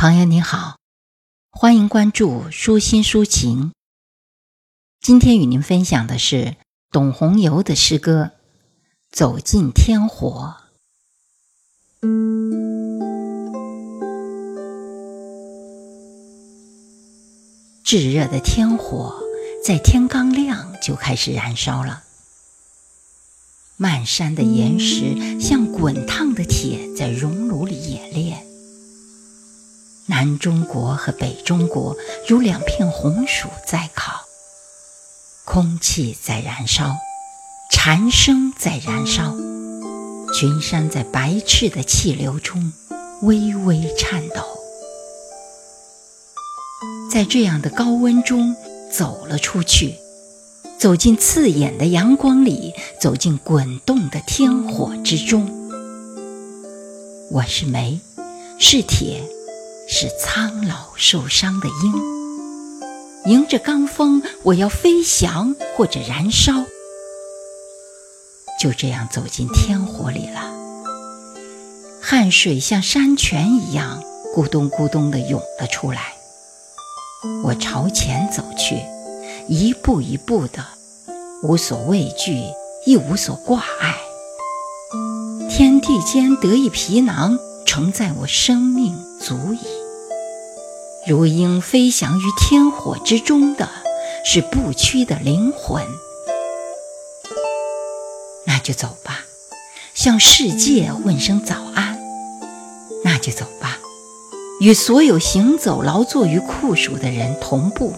朋友你好，欢迎关注舒心抒情。今天与您分享的是董红游的诗歌《走进天火》。炙热的天火在天刚亮就开始燃烧了，漫山的岩石像滚烫的铁，在熔炉里冶炼。南中国和北中国如两片红薯在烤，空气在燃烧，蝉声在燃烧，群山在白炽的气流中微微颤抖。在这样的高温中走了出去，走进刺眼的阳光里，走进滚动的天火之中。我是煤，是铁。是苍老受伤的鹰，迎着罡风，我要飞翔或者燃烧。就这样走进天火里了，汗水像山泉一样咕咚咕咚地涌了出来。我朝前走去，一步一步的，无所畏惧，亦无所挂碍。天地间得一皮囊，承载我生命，足矣。如鹰飞翔于天火之中的是不屈的灵魂，那就走吧，向世界问声早安。那就走吧，与所有行走劳作于酷暑的人同步，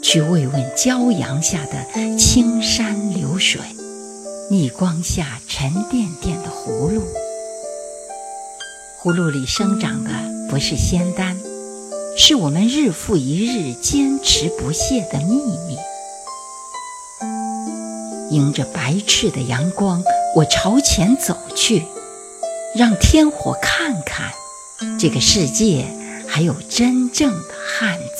去慰问骄阳下的青山流水，逆光下沉甸甸的葫芦。葫芦里生长的不是仙丹。是我们日复一日坚持不懈的秘密。迎着白炽的阳光，我朝前走去，让天火看看，这个世界还有真正的汉子。